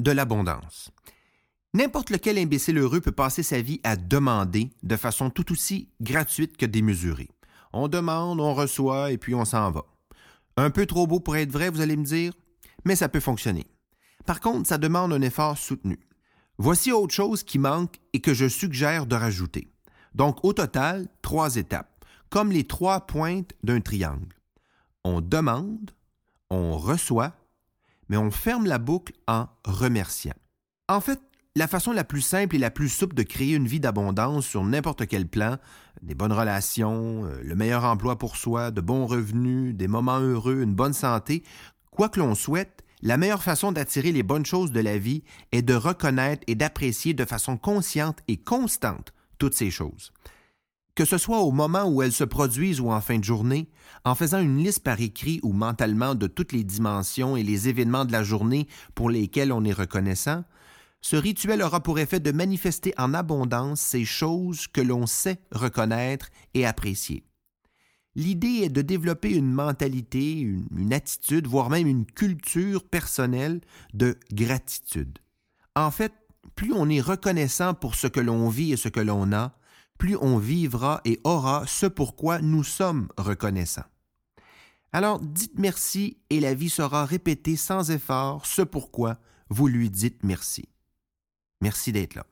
de l'abondance. N'importe lequel imbécile heureux peut passer sa vie à demander de façon tout aussi gratuite que démesurée. On demande, on reçoit et puis on s'en va. Un peu trop beau pour être vrai, vous allez me dire, mais ça peut fonctionner. Par contre, ça demande un effort soutenu. Voici autre chose qui manque et que je suggère de rajouter. Donc, au total, trois étapes, comme les trois pointes d'un triangle. On demande, on reçoit, mais on ferme la boucle en remerciant. En fait, la façon la plus simple et la plus souple de créer une vie d'abondance sur n'importe quel plan, des bonnes relations, euh, le meilleur emploi pour soi, de bons revenus, des moments heureux, une bonne santé, quoi que l'on souhaite, la meilleure façon d'attirer les bonnes choses de la vie est de reconnaître et d'apprécier de façon consciente et constante toutes ces choses. Que ce soit au moment où elles se produisent ou en fin de journée, en faisant une liste par écrit ou mentalement de toutes les dimensions et les événements de la journée pour lesquels on est reconnaissant, ce rituel aura pour effet de manifester en abondance ces choses que l'on sait reconnaître et apprécier. L'idée est de développer une mentalité, une, attitude, voire même une culture personnelle de gratitude. En fait, plus on est reconnaissant pour ce que l'on vit et ce que l'on a, plus on vivra et aura ce pourquoi nous sommes reconnaissants. Alors dites merci et la vie sera répétée sans effort ce pourquoi vous lui dites merci. Merci d'être là.